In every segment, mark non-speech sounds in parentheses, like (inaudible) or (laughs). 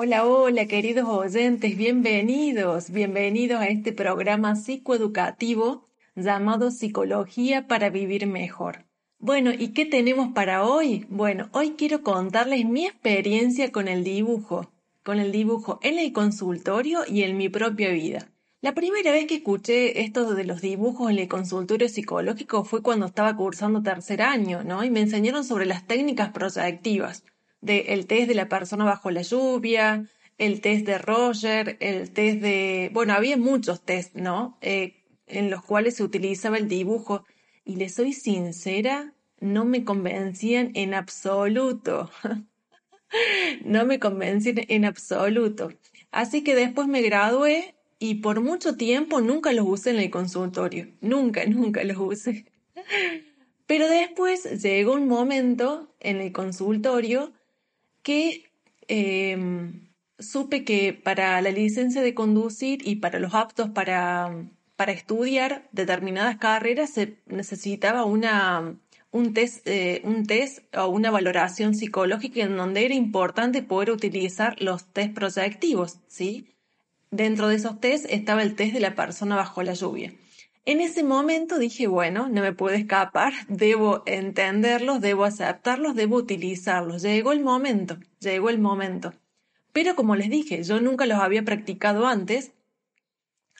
Hola, hola, queridos oyentes, bienvenidos, bienvenidos a este programa psicoeducativo llamado Psicología para Vivir Mejor. Bueno, ¿y qué tenemos para hoy? Bueno, hoy quiero contarles mi experiencia con el dibujo, con el dibujo en el consultorio y en mi propia vida. La primera vez que escuché esto de los dibujos en el consultorio psicológico fue cuando estaba cursando tercer año, ¿no? Y me enseñaron sobre las técnicas proyectivas, el test de la persona bajo la lluvia, el test de Roger, el test de... Bueno, había muchos test, ¿no? Eh, en los cuales se utilizaba el dibujo. Y les soy sincera, no me convencían en absoluto. (laughs) no me convencían en absoluto. Así que después me gradué y por mucho tiempo nunca los usé en el consultorio. Nunca, nunca los usé. (laughs) Pero después llegó un momento en el consultorio que em, supe que para la licencia de conducir y para los aptos para, para estudiar determinadas carreras se necesitaba una, un, test, eh, un test o una valoración psicológica en donde era importante poder utilizar los test proyectivos, ¿sí? Dentro de esos test estaba el test de la persona bajo la lluvia. En ese momento dije, bueno, no me puedo escapar, debo entenderlos, debo aceptarlos, debo utilizarlos. Llegó el momento, llegó el momento. Pero como les dije, yo nunca los había practicado antes,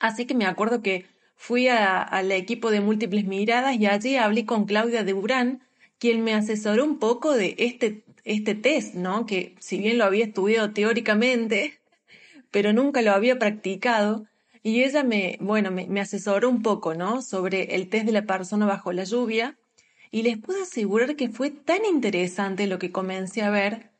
así que me acuerdo que fui al equipo de múltiples miradas y allí hablé con Claudia de Urán, quien me asesoró un poco de este, este test, ¿no? Que si bien lo había estudiado teóricamente, pero nunca lo había practicado. Y ella me, bueno, me, asesoró un poco, ¿no? Sobre el test de la persona bajo la lluvia. Y les puedo asegurar que fue tan interesante lo que comencé a ver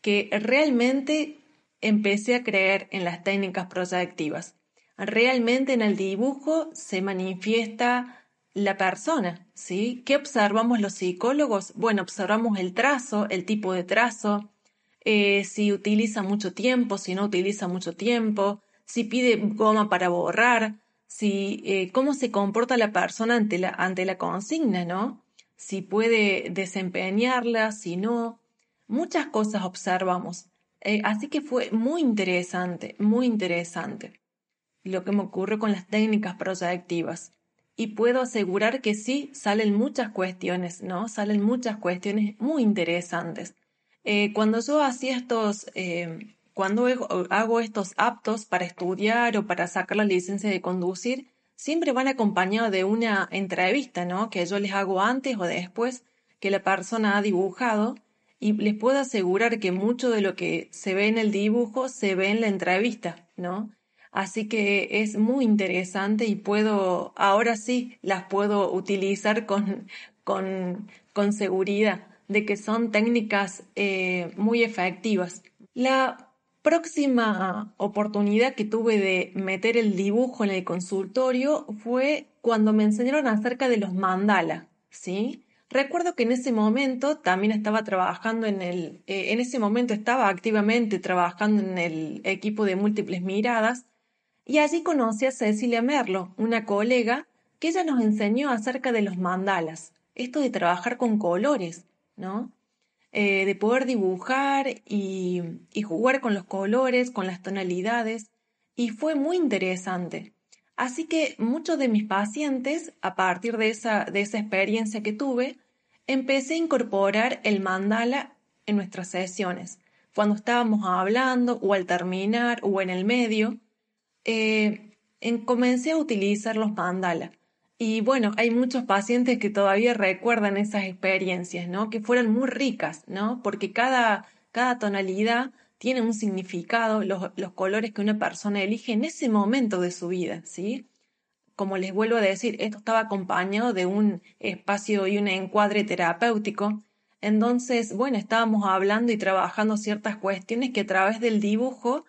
que realmente empecé a creer en las técnicas proyectivas. Realmente en el dibujo se manifiesta la persona, ¿sí? ¿Qué observamos los psicólogos? Bueno, observamos el trazo, el tipo de trazo, eh, si utiliza mucho tiempo, si no utiliza mucho tiempo, si pide goma para borrar, si eh, cómo se comporta la persona ante la, ante la consigna, ¿no? Si puede desempeñarla, si no. Muchas cosas observamos. Eh, así que fue muy interesante, muy interesante lo que me ocurre con las técnicas proyectivas. Y puedo asegurar que sí, salen muchas cuestiones, ¿no? Salen muchas cuestiones muy interesantes. Eh, cuando yo hacía estos, cuando hago estos aptos para estudiar o para sacar la licencia de conducir, siempre van acompañados de una entrevista, ¿no? Que yo les hago antes o después que la persona ha dibujado y les puedo asegurar que mucho de lo que se ve en el dibujo se ve en la entrevista, ¿no? Así que es muy interesante y puedo, ahora sí, las puedo utilizar con, con, con seguridad de que son técnicas eh, muy efectivas. La próxima oportunidad que tuve de meter el dibujo en el consultorio fue cuando me enseñaron acerca de los mandala, ¿sí? Recuerdo que en ese momento también estaba trabajando en el, eh, en ese momento estaba activamente trabajando en el equipo de múltiples miradas y allí conocí a Cecilia Merlo, una colega que ella nos enseñó acerca de los mandalas, esto de trabajar con colores. ¿no? Eh, de poder dibujar y, jugar con los colores, con las tonalidades, y fue muy interesante. Así que muchos de mis pacientes, a partir de esa, de esa experiencia que tuve, empecé a incorporar el mandala en nuestras sesiones. Cuando estábamos hablando o al terminar o en el medio, eh, comencé a utilizar los mandala. Y bueno, hay muchos pacientes que todavía recuerdan esas experiencias, ¿no? Que fueron muy ricas, ¿no? Porque cada, cada tonalidad tiene un significado, los, los colores que una persona elige en ese momento de su vida, ¿sí? Como les vuelvo a decir, esto estaba acompañado de un espacio y un encuadre terapéutico. Entonces, bueno, estábamos hablando y trabajando ciertas cuestiones que a través del dibujo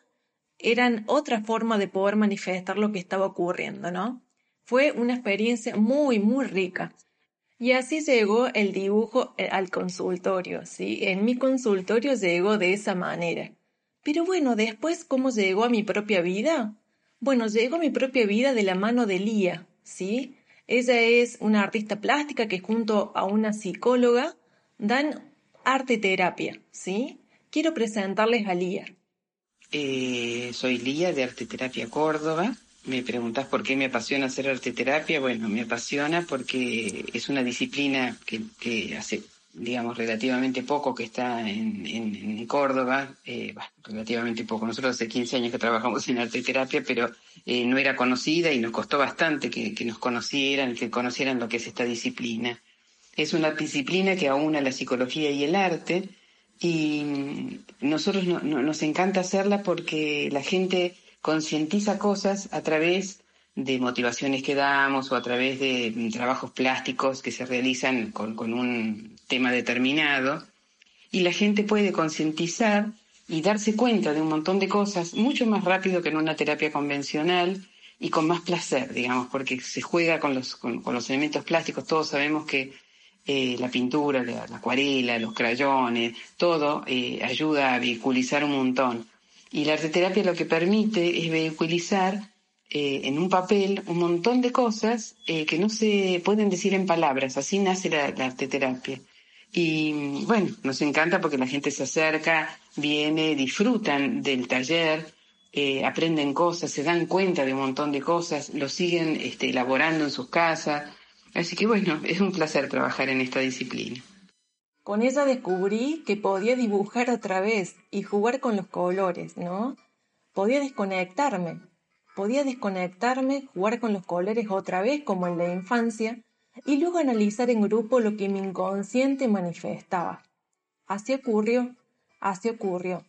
eran otra forma de poder manifestar lo que estaba ocurriendo, ¿no? Fue una experiencia muy, muy rica. Y así llegó el dibujo eh, al consultorio, ¿sí? En mi consultorio llegó de esa manera. Pero bueno, después, ¿cómo llegó a mi propia vida? Bueno, llegó a mi propia vida de la mano de Lía, ¿sí? Ella es una artista plástica que junto a una psicóloga dan arte terapia, ¿sí? Quiero presentarles a Lía. Eh, soy Lía de Arte Terapia Córdoba. Me preguntas por qué me apasiona hacer arte terapia. Bueno, me apasiona porque es una disciplina que, hace, digamos, relativamente poco que está en, Córdoba. Eh, relativamente poco. Nosotros hace 15 años que trabajamos en arte terapia, pero eh, no era conocida y nos costó bastante que, que nos conocieran, que conocieran lo que es esta disciplina. Es una disciplina que aúna la psicología y el arte y nosotros nos encanta hacerla porque la gente concientiza cosas a través de motivaciones que damos o a través de trabajos plásticos que se realizan con, con un tema determinado y la gente puede concientizar y darse cuenta de un montón de cosas mucho más rápido que en una terapia convencional y con más placer, digamos, porque se juega con los, con los elementos plásticos. Todos sabemos que eh, la pintura, la, acuarela, los crayones, todo eh, ayuda a vehiculizar un montón. Y la arteterapia lo que permite es vehiculizar eh, en un papel un montón de cosas que no se pueden decir en palabras. Así nace la, la arteterapia. Y bueno, nos encanta porque la gente se acerca, viene, disfrutan del taller, aprenden cosas, se dan cuenta de un montón de cosas, lo siguen este, elaborando en sus casas. Así que bueno, es un placer trabajar en esta disciplina. Con ella descubrí que podía dibujar otra vez y jugar con los colores, ¿no? Podía desconectarme, podía desconectarme, jugar con los colores otra vez como en la infancia y luego analizar en grupo lo que mi inconsciente manifestaba. Así ocurrió, así ocurrió.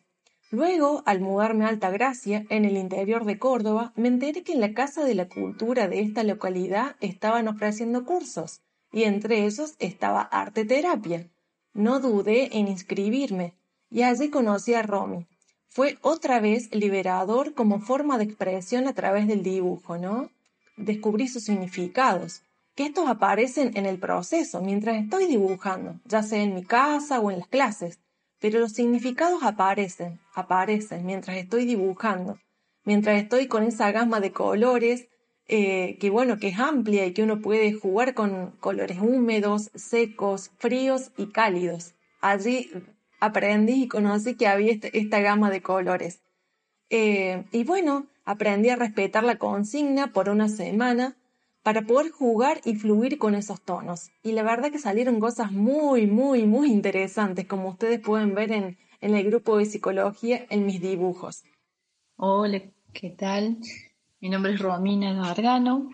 Luego, al mudarme a Altagracia, en el interior de Córdoba, me enteré que en la Casa de la Cultura de esta localidad estaban ofreciendo cursos, y entre ellos estaba arte terapia. No dudé en inscribirme, y allí conocí a Romy. Fue otra vez liberador como forma de expresión a través del dibujo, ¿no? Descubrí sus significados, que estos aparecen en el proceso, mientras estoy dibujando, ya sea en mi casa o en las clases pero los significados aparecen, aparecen mientras estoy dibujando, mientras estoy con esa gama de colores eh, que bueno, que es amplia y que uno puede jugar con colores húmedos, secos, fríos y cálidos. Allí aprendí y conocí que había este, esta gama de colores. Eh, y bueno, aprendí a respetar la consigna por una semana para poder jugar y fluir con esos tonos. Y la verdad que salieron cosas muy, muy, muy interesantes, como ustedes pueden ver en, el grupo de psicología en mis dibujos. Hola, ¿qué tal? Mi nombre es Romina Gargano,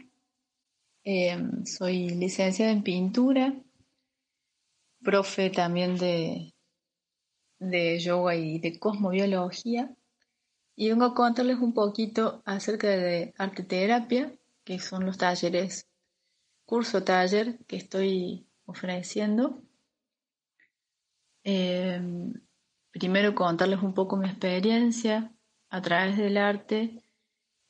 em, soy licenciada en pintura, profe también de, de yoga y de cosmobiología, y vengo a contarles un poquito acerca de arte terapia que son los talleres, curso taller que estoy ofreciendo. Em, primero contarles un poco mi experiencia a través del arte,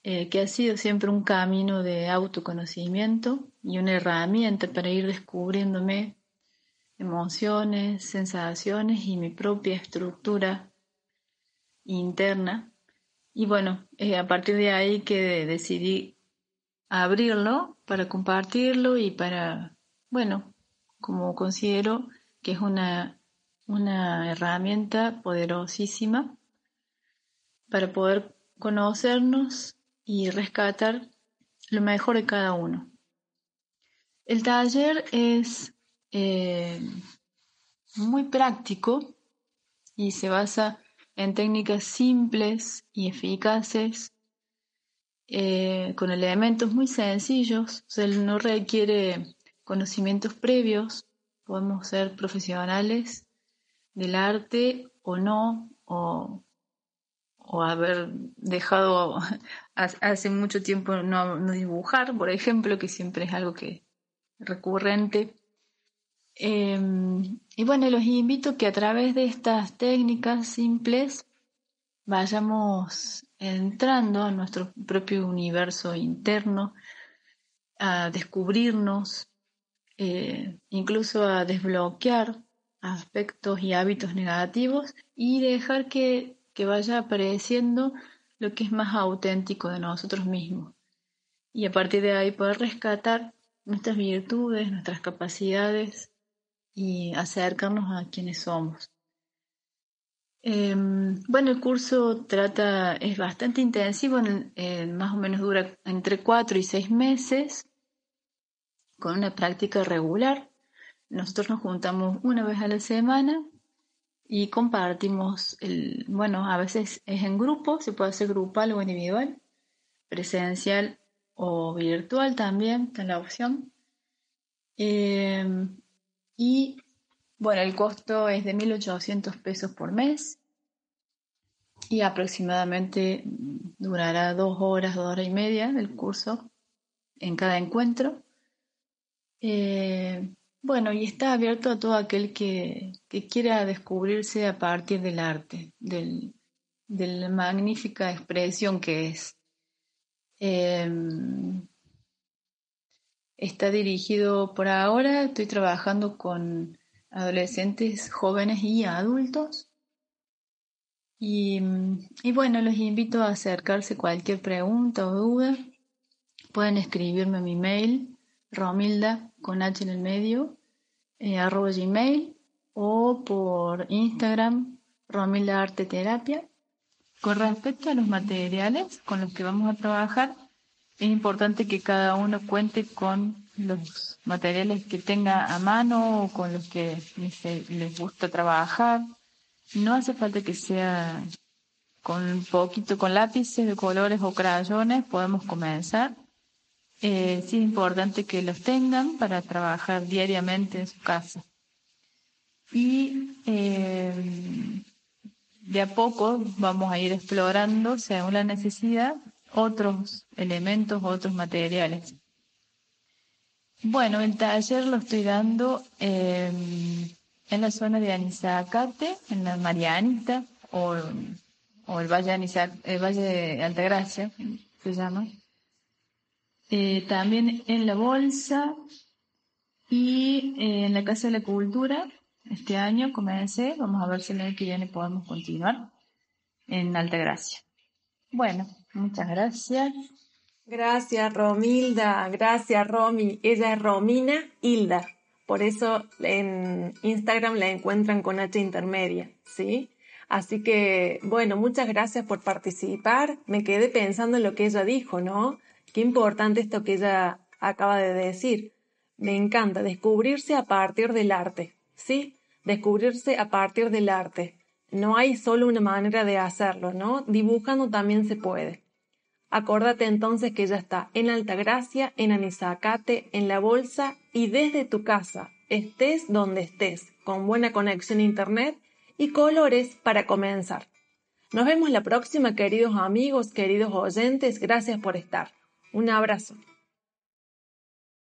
eh, que ha sido siempre un camino de autoconocimiento y una herramienta para ir descubriéndome emociones, sensaciones y mi propia estructura interna. Y bueno, eh, a partir de ahí que decidí abrirlo para compartirlo y para, bueno, como considero que es una, una herramienta poderosísima para poder conocernos y rescatar lo mejor de cada uno. El taller es eh, muy práctico y se basa en técnicas simples y eficaces eh, con elementos muy sencillos, no requiere conocimientos previos, podemos ser profesionales del arte o no, o, haber dejado hace mucho tiempo no, dibujar, por ejemplo, que siempre es algo que recurrente. Em, y bueno, los invito que a través de estas técnicas simples vayamos entrando a nuestro propio universo interno, a descubrirnos, eh, incluso a desbloquear aspectos y hábitos negativos y dejar que, que vaya apareciendo lo que es más auténtico de nosotros mismos. Y a partir de ahí poder rescatar nuestras virtudes, nuestras capacidades y acercarnos a quienes somos. Em, bueno, el curso trata, es bastante intensivo, más o menos dura entre cuatro y seis meses, con una práctica regular. Nosotros nos juntamos una vez a la semana y compartimos, el, bueno, a veces es en grupo, se puede hacer grupal o individual, presencial o virtual también, está la opción. Em, y bueno, el costo es de 1.800 pesos por mes y aproximadamente durará dos horas, dos horas y media del curso en cada encuentro. Eh, bueno, y está abierto a todo aquel que, quiera descubrirse a partir del arte, de la magnífica expresión que es. Em, está dirigido por ahora, estoy trabajando con adolescentes, jóvenes y adultos. Y, bueno, los invito a acercarse cualquier pregunta o duda. Pueden escribirme a mi mail, romilda con H en el medio, eh, arroba gmail o por Instagram, romilda arte terapia. Con respecto a los materiales con los que vamos a trabajar, es importante que cada uno cuente con los materiales que tenga a mano o con los que les, gusta trabajar. No hace falta que sea con un poquito con lápices de colores o crayones, podemos comenzar. Eh, es importante que los tengan para trabajar diariamente en su casa. Y eh, de a poco vamos a ir explorando, según la necesidad, otros elementos, otros materiales. Bueno, el taller lo estoy dando em, en la zona de Anizacate, en la Marianita, o, el Valle, el Valle de Altagracia, se llama. Eh, también en la Bolsa y eh, en la Casa de la Cultura. Este año comencé, vamos a ver si el año que viene podemos continuar en Altagracia. Bueno, muchas gracias. Gracias, Romilda. Gracias, Romy. Ella es Romina Hilda. Por eso en Instagram la encuentran con H intermedia, ¿sí? Así que, bueno, muchas gracias por participar. Me quedé pensando en lo que ella dijo, ¿no? Qué importante esto que ella acaba de decir. Me encanta descubrirse a partir del arte, ¿sí? Descubrirse a partir del arte. No hay solo una manera de hacerlo, ¿no? Dibujando también se puede. Acórdate entonces que ya está en Altagracia, en Anizacate, en La Bolsa y desde tu casa, estés donde estés, con buena conexión a Internet y colores para comenzar. Nos vemos la próxima, queridos amigos, queridos oyentes. Gracias por estar. Un abrazo.